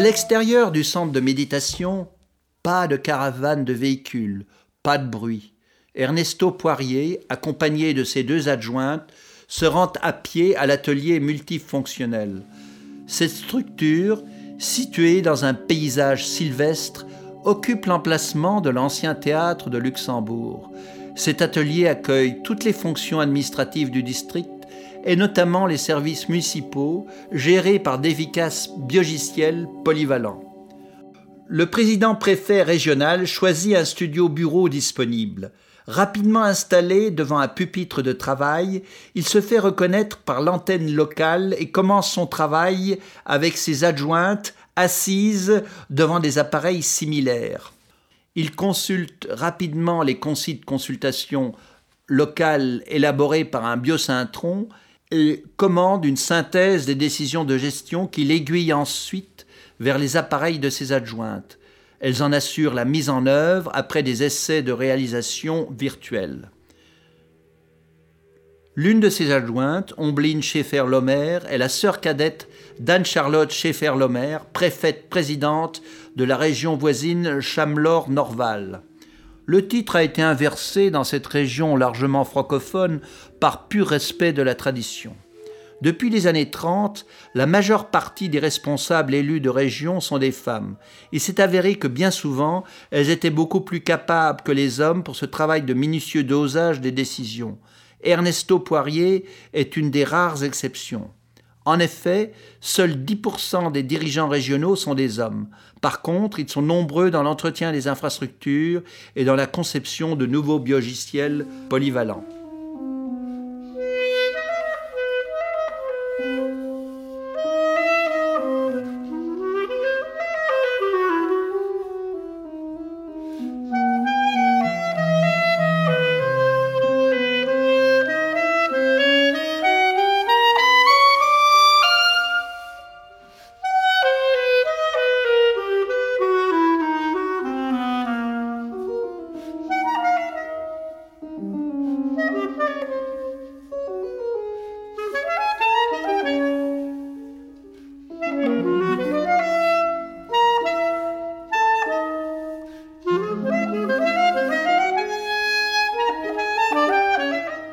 À l'extérieur du centre de méditation, pas de caravane de véhicules, pas de bruit. Ernesto Poirier, accompagné de ses deux adjointes, se rend à pied à l'atelier multifonctionnel. Cette structure, située dans un paysage sylvestre, occupe l'emplacement de l'ancien théâtre de Luxembourg. Cet atelier accueille toutes les fonctions administratives du district et notamment les services municipaux gérés par d'efficaces biogiciels polyvalents. Le président préfet régional choisit un studio bureau disponible. Rapidement installé devant un pupitre de travail, il se fait reconnaître par l'antenne locale et commence son travail avec ses adjointes assises devant des appareils similaires. Il consulte rapidement les concis de consultation locales élaborés par un biosyntron commande une synthèse des décisions de gestion qu'il aiguille ensuite vers les appareils de ses adjointes. Elles en assurent la mise en œuvre après des essais de réalisation virtuelle. L'une de ses adjointes, Ombline Schaeffer-Lomer, est la sœur cadette d'Anne-Charlotte Schaeffer-Lomer, préfète présidente de la région voisine Chamelor-Norval. Le titre a été inversé dans cette région largement francophone par pur respect de la tradition. Depuis les années 30, la majeure partie des responsables élus de région sont des femmes. Il s'est avéré que bien souvent, elles étaient beaucoup plus capables que les hommes pour ce travail de minutieux dosage des décisions. Ernesto Poirier est une des rares exceptions. En effet, seuls 10% des dirigeants régionaux sont des hommes. Par contre, ils sont nombreux dans l'entretien des infrastructures et dans la conception de nouveaux biogiciels polyvalents.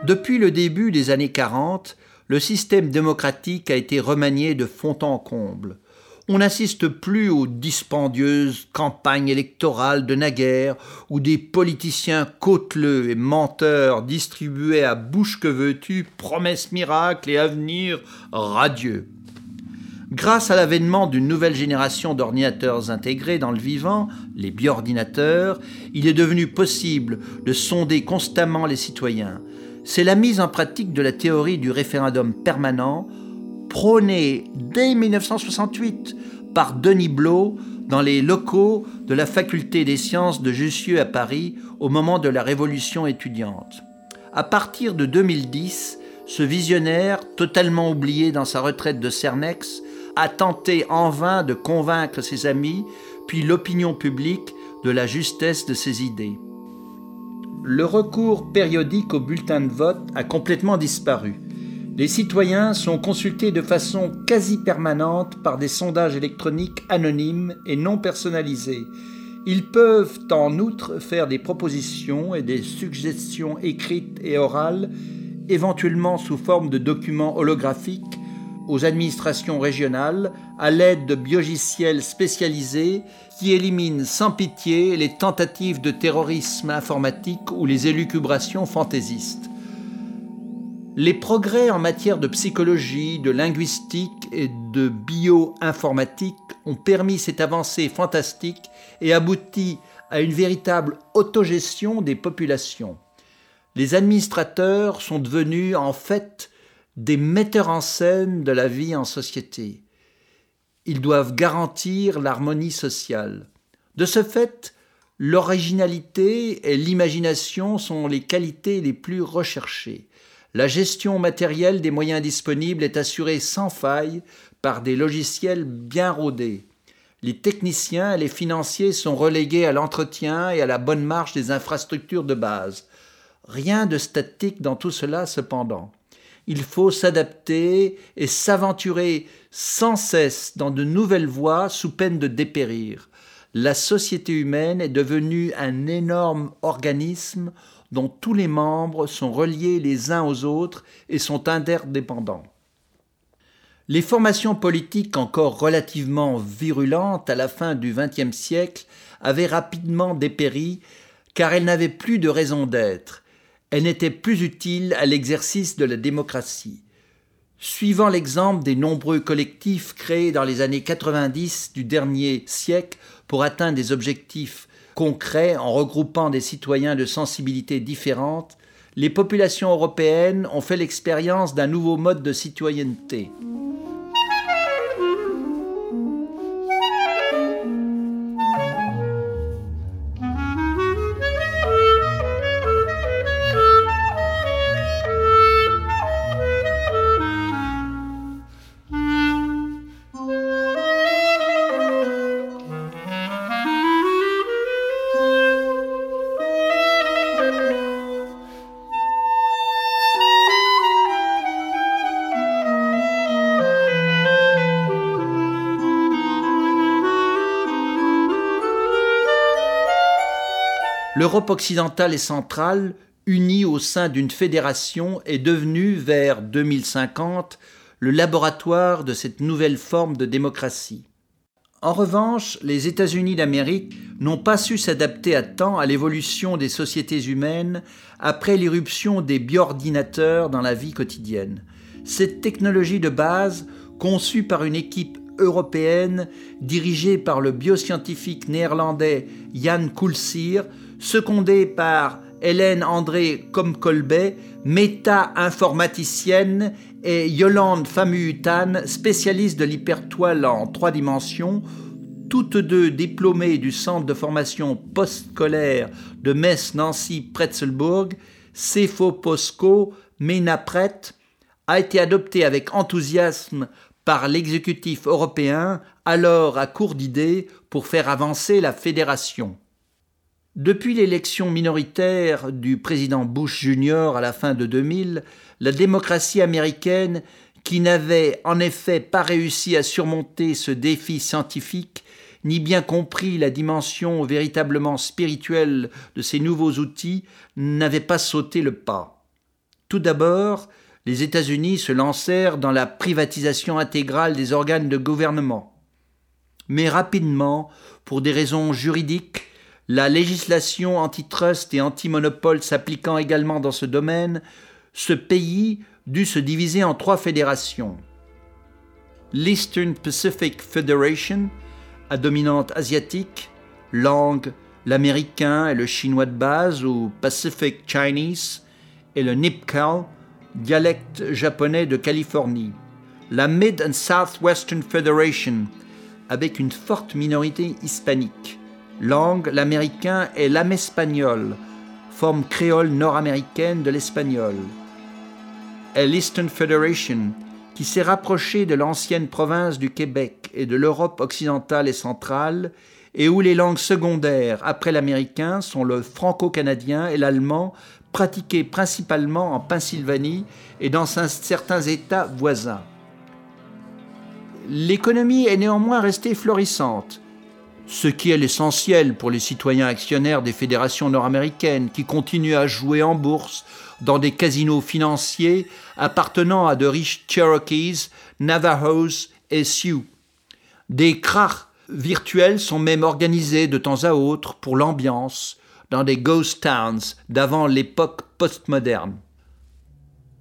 Depuis le début des années 40, le système démocratique a été remanié de fond en comble. On n'assiste plus aux dispendieuses campagnes électorales de naguère où des politiciens côteleux et menteurs distribuaient à bouche que veux-tu promesses miracles et avenirs radieux. Grâce à l'avènement d'une nouvelle génération d'ordinateurs intégrés dans le vivant, les bioordinateurs, il est devenu possible de sonder constamment les citoyens, c'est la mise en pratique de la théorie du référendum permanent, prônée dès 1968 par Denis Blot dans les locaux de la faculté des sciences de Jussieu à Paris au moment de la révolution étudiante. À partir de 2010, ce visionnaire, totalement oublié dans sa retraite de Cernex, a tenté en vain de convaincre ses amis, puis l'opinion publique, de la justesse de ses idées le recours périodique au bulletin de vote a complètement disparu. Les citoyens sont consultés de façon quasi permanente par des sondages électroniques anonymes et non personnalisés. Ils peuvent en outre faire des propositions et des suggestions écrites et orales, éventuellement sous forme de documents holographiques, aux administrations régionales à l'aide de biogiciels spécialisés qui éliminent sans pitié les tentatives de terrorisme informatique ou les élucubrations fantaisistes. Les progrès en matière de psychologie, de linguistique et de bioinformatique ont permis cette avancée fantastique et abouti à une véritable autogestion des populations. Les administrateurs sont devenus en fait des metteurs en scène de la vie en société. Ils doivent garantir l'harmonie sociale. De ce fait, l'originalité et l'imagination sont les qualités les plus recherchées. La gestion matérielle des moyens disponibles est assurée sans faille par des logiciels bien rodés. Les techniciens et les financiers sont relégués à l'entretien et à la bonne marche des infrastructures de base. Rien de statique dans tout cela cependant. Il faut s'adapter et s'aventurer sans cesse dans de nouvelles voies sous peine de dépérir. La société humaine est devenue un énorme organisme dont tous les membres sont reliés les uns aux autres et sont interdépendants. Les formations politiques encore relativement virulentes à la fin du XXe siècle avaient rapidement dépéri car elles n'avaient plus de raison d'être. Elles n'étaient plus utiles à l'exercice de la démocratie. Suivant l'exemple des nombreux collectifs créés dans les années 90 du dernier siècle pour atteindre des objectifs concrets en regroupant des citoyens de sensibilités différentes, les populations européennes ont fait l'expérience d'un nouveau mode de citoyenneté. l'Europe occidentale et centrale, unie au sein d'une fédération, est devenue, vers 2050, le laboratoire de cette nouvelle forme de démocratie. En revanche, les États-Unis d'Amérique n'ont pas su s'adapter à temps à l'évolution des sociétés humaines après l'irruption des bioordinateurs dans la vie quotidienne. Cette technologie de base, conçue par une équipe européenne dirigée par le bioscientifique néerlandais Jan Koulsir, secondée par Hélène André Comcolbet, méta-informaticienne, et Yolande Famutan, spécialiste de l'hypertoile en trois dimensions, toutes deux diplômées du centre de formation postscolaire de Metz-Nancy-Pretzelbourg, Cefo Posco, Ménapret, a été adoptée avec enthousiasme par l'exécutif européen, alors à court d'idées, pour faire avancer la fédération. Depuis l'élection minoritaire du président Bush Jr. à la fin de 2000, la démocratie américaine, qui n'avait en effet pas réussi à surmonter ce défi scientifique, ni bien compris la dimension véritablement spirituelle de ces nouveaux outils, n'avait pas sauté le pas. Tout d'abord, les États-Unis se lancèrent dans la privatisation intégrale des organes de gouvernement. Mais rapidement, pour des raisons juridiques, la législation antitrust et anti-monopole s'appliquant également dans ce domaine, ce pays dut se diviser en trois fédérations. L'Eastern Pacific Federation, à dominante asiatique, langue l'américain et le chinois de base ou Pacific Chinese, et le Nipkal, dialecte japonais de Californie. La Mid and Southwestern Federation, avec une forte minorité hispanique langue, l'américain et l'amespagnol, forme créole nord-américaine de l'espagnol. Et l'Eastern Federation, qui s'est rapprochée de l'ancienne province du Québec et de l'Europe occidentale et centrale, et où les langues secondaires après l'américain sont le franco-canadien et l'allemand, pratiqués principalement en Pennsylvanie et dans certains États voisins. L'économie est néanmoins restée florissante, ce qui est l'essentiel pour les citoyens actionnaires des fédérations nord-américaines qui continuent à jouer en bourse dans des casinos financiers appartenant à de riches Cherokees, Navajos et Sioux. Des crachs virtuels sont même organisés de temps à autre pour l'ambiance dans des ghost towns d'avant l'époque postmoderne.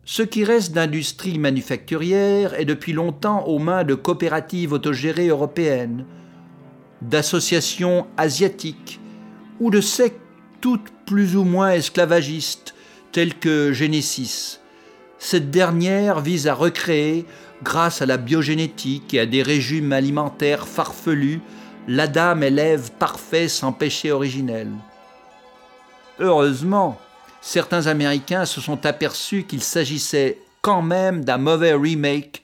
Ce qui reste d'industrie manufacturière est depuis longtemps aux mains de coopératives autogérées européennes, d'associations asiatiques ou de sectes toutes plus ou moins esclavagistes telles que Genesis. Cette dernière vise à recréer, grâce à la biogénétique et à des régimes alimentaires farfelus, l'Adam élève parfait sans péché originel. Heureusement, certains Américains se sont aperçus qu'il s'agissait quand même d'un mauvais remake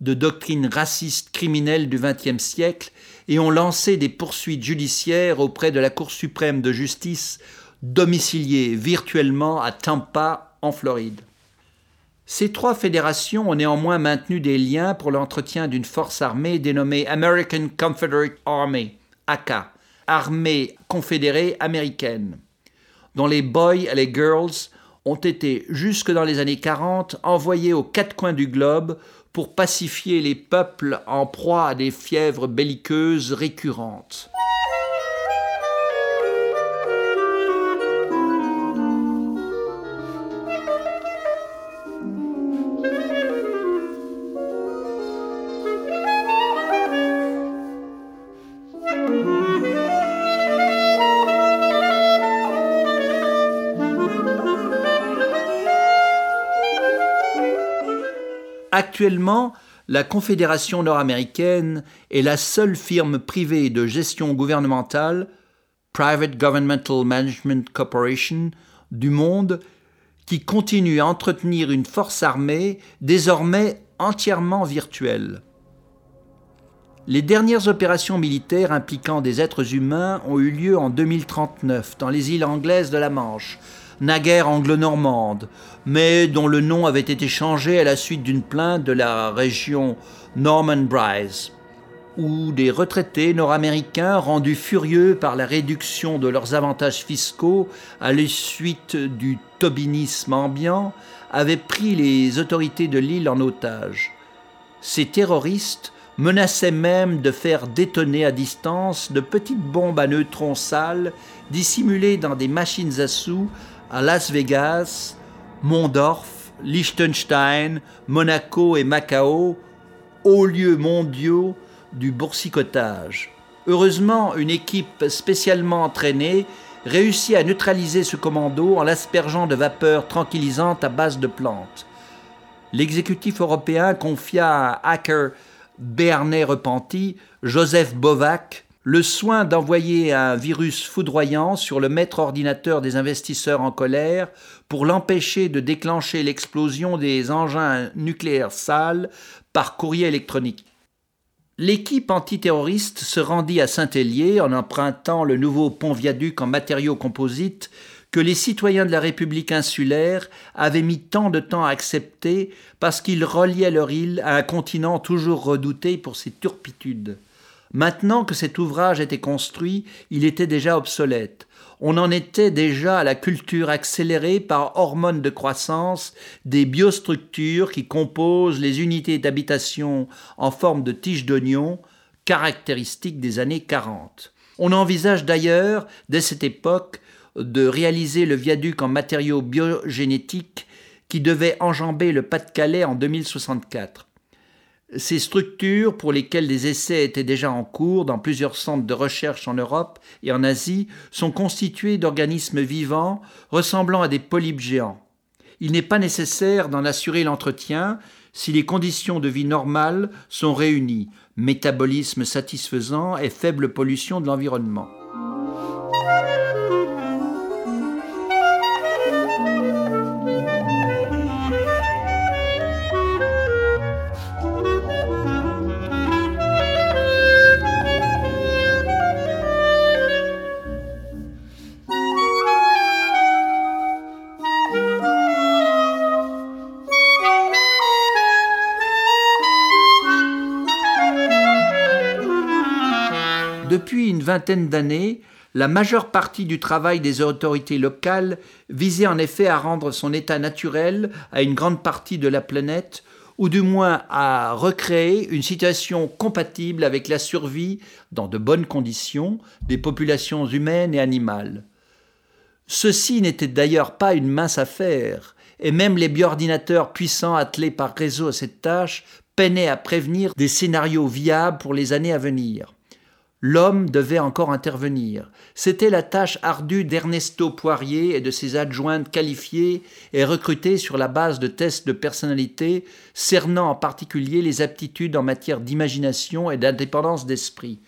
de doctrines racistes criminelles du XXe siècle et ont lancé des poursuites judiciaires auprès de la Cour suprême de justice domiciliée virtuellement à Tampa, en Floride. Ces trois fédérations ont néanmoins maintenu des liens pour l'entretien d'une force armée dénommée American Confederate Army, ACA, Armée confédérée américaine, dont les boys et les girls ont été, jusque dans les années 40, envoyés aux quatre coins du globe pour pacifier les peuples en proie à des fièvres belliqueuses récurrentes. Actuellement, la Confédération nord-américaine est la seule firme privée de gestion gouvernementale, Private Governmental Management Corporation, du monde qui continue à entretenir une force armée désormais entièrement virtuelle. Les dernières opérations militaires impliquant des êtres humains ont eu lieu en 2039 dans les îles anglaises de la Manche, naguère anglo-normande, mais dont le nom avait été changé à la suite d'une plainte de la région Norman Bryce, où des retraités nord-américains rendus furieux par la réduction de leurs avantages fiscaux à la suite du tobinisme ambiant avaient pris les autorités de l'île en otage. Ces terroristes menaçaient même de faire détonner à distance de petites bombes à neutrons sales dissimulées dans des machines à sous à Las Vegas, Mondorf, Liechtenstein, Monaco et Macao, hauts lieux mondiaux du boursicotage. Heureusement, une équipe spécialement entraînée réussit à neutraliser ce commando en l'aspergeant de vapeurs tranquillisantes à base de plantes. L'exécutif européen confia à un hacker béarnais repenti, Joseph Bovac, le soin d'envoyer un virus foudroyant sur le maître ordinateur des investisseurs en colère pour l'empêcher de déclencher l'explosion des engins nucléaires sales par courrier électronique. L'équipe antiterroriste se rendit à Saint-Hélier en empruntant le nouveau pont-viaduc en matériaux composites que les citoyens de la République insulaire avaient mis tant de temps à accepter parce qu'ils reliaient leur île à un continent toujours redouté pour ses turpitudes. Maintenant que cet ouvrage était construit, il était déjà obsolète. On en était déjà à la culture accélérée par hormones de croissance des biostructures qui composent les unités d'habitation en forme de tiges d'oignon, caractéristiques des années 40. On envisage d'ailleurs, dès cette époque, de réaliser le viaduc en matériaux biogénétiques qui devait enjamber le Pas-de-Calais en 2064. Ces structures, pour lesquelles des essais étaient déjà en cours dans plusieurs centres de recherche en Europe et en Asie, sont constituées d'organismes vivants ressemblant à des polypes géants. Il n'est pas nécessaire d'en assurer l'entretien si les conditions de vie normales sont réunies, métabolisme satisfaisant et faible pollution de l'environnement. D'années, la majeure partie du travail des autorités locales visait en effet à rendre son état naturel à une grande partie de la planète, ou du moins à recréer une situation compatible avec la survie, dans de bonnes conditions, des populations humaines et animales. Ceci n'était d'ailleurs pas une mince affaire, et même les bioordinateurs puissants attelés par réseau à cette tâche peinaient à prévenir des scénarios viables pour les années à venir. L'homme devait encore intervenir. C'était la tâche ardue d'Ernesto Poirier et de ses adjointes qualifiées et recrutées sur la base de tests de personnalité, cernant en particulier les aptitudes en matière d'imagination et d'indépendance d'esprit.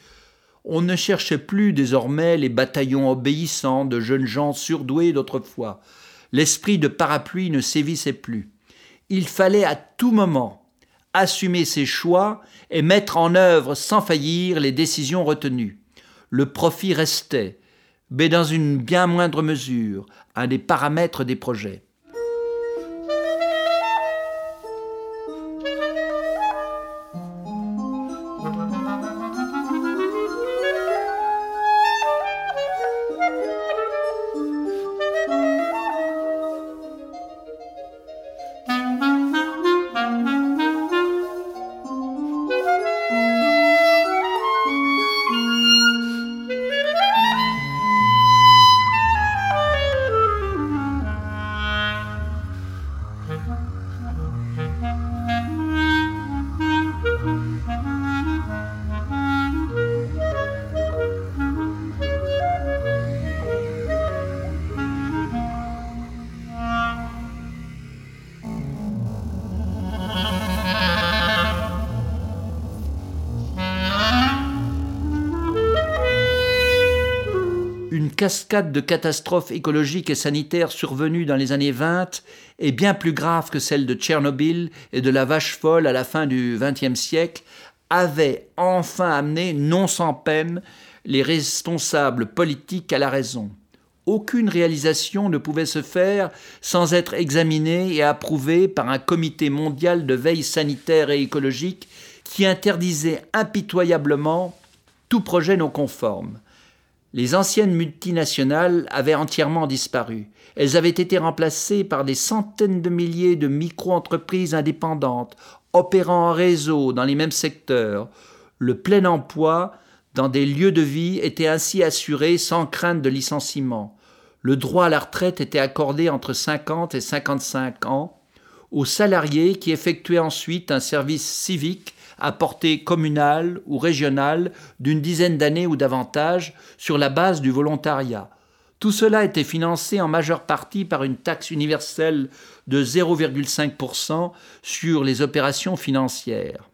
On ne cherchait plus désormais les bataillons obéissants de jeunes gens surdoués d'autrefois. L'esprit de parapluie ne sévissait plus. Il fallait à tout moment assumer ses choix et mettre en œuvre sans faillir les décisions retenues. Le profit restait, mais dans une bien moindre mesure, un des paramètres des projets. Cascade de catastrophes écologiques et sanitaires survenues dans les années 20 est bien plus grave que celle de Tchernobyl et de la vache folle à la fin du XXe siècle, avait enfin amené, non sans peine, les responsables politiques à la raison. Aucune réalisation ne pouvait se faire sans être examinée et approuvée par un comité mondial de veille sanitaire et écologique qui interdisait impitoyablement tout projet non conforme. Les anciennes multinationales avaient entièrement disparu. Elles avaient été remplacées par des centaines de milliers de micro-entreprises indépendantes, opérant en réseau dans les mêmes secteurs. Le plein emploi dans des lieux de vie était ainsi assuré sans crainte de licenciement. Le droit à la retraite était accordé entre 50 et 55 ans aux salariés qui effectuaient ensuite un service civique à portée communale ou régionale d'une dizaine d'années ou davantage sur la base du volontariat. Tout cela était financé en majeure partie par une taxe universelle de 0,5% sur les opérations financières.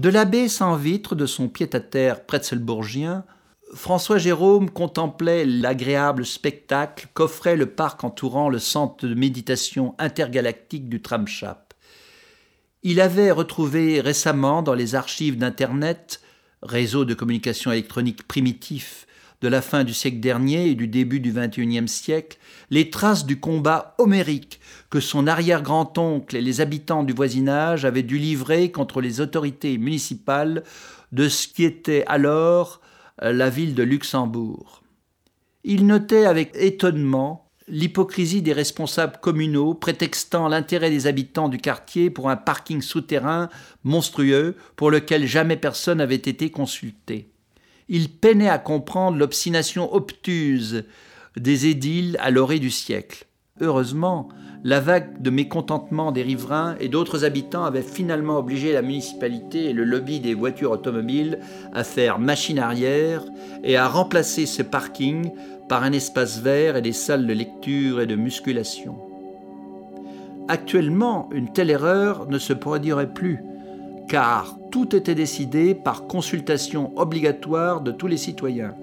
De l'abbé sans vitre de son pied-à-terre pretzelbourgien, François Jérôme contemplait l'agréable spectacle qu'offrait le parc entourant le centre de méditation intergalactique du Tramchap. Il avait retrouvé récemment dans les archives d'Internet, réseau de communication électronique primitif de la fin du siècle dernier et du début du XXIe siècle, les traces du combat homérique que son arrière-grand-oncle et les habitants du voisinage avaient dû livrer contre les autorités municipales de ce qui était alors euh, la ville de Luxembourg. Il notait avec étonnement l'hypocrisie des responsables communaux prétextant l'intérêt des habitants du quartier pour un parking souterrain monstrueux pour lequel jamais personne n'avait été consulté il peinait à comprendre l'obstination obtuse des édiles à l'orée du siècle. Heureusement, la vague de mécontentement des riverains et d'autres habitants avait finalement obligé la municipalité et le lobby des voitures automobiles à faire machine arrière et à remplacer ce parking par un espace vert et des salles de lecture et de musculation. Actuellement, une telle erreur ne se produirait plus, car tout était décidé par consultation obligatoire de tous les citoyens.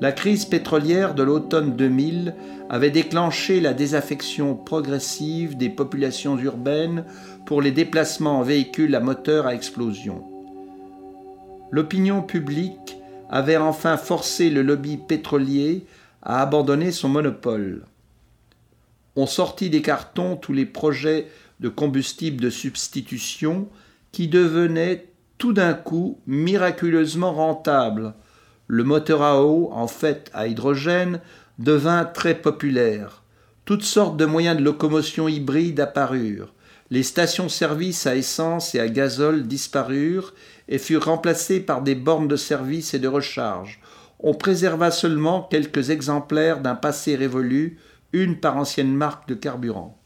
La crise pétrolière de l'automne 2000 avait déclenché la désaffection progressive des populations urbaines pour les déplacements en véhicules à moteur à explosion. L'opinion publique avait enfin forcé le lobby pétrolier à abandonner son monopole. On sortit des cartons tous les projets de combustible de substitution qui devenait tout d'un coup miraculeusement rentable. Le moteur à eau, en fait à hydrogène, devint très populaire. Toutes sortes de moyens de locomotion hybrides apparurent. Les stations-service à essence et à gazole disparurent et furent remplacées par des bornes de service et de recharge. On préserva seulement quelques exemplaires d'un passé révolu, une par ancienne marque de carburant.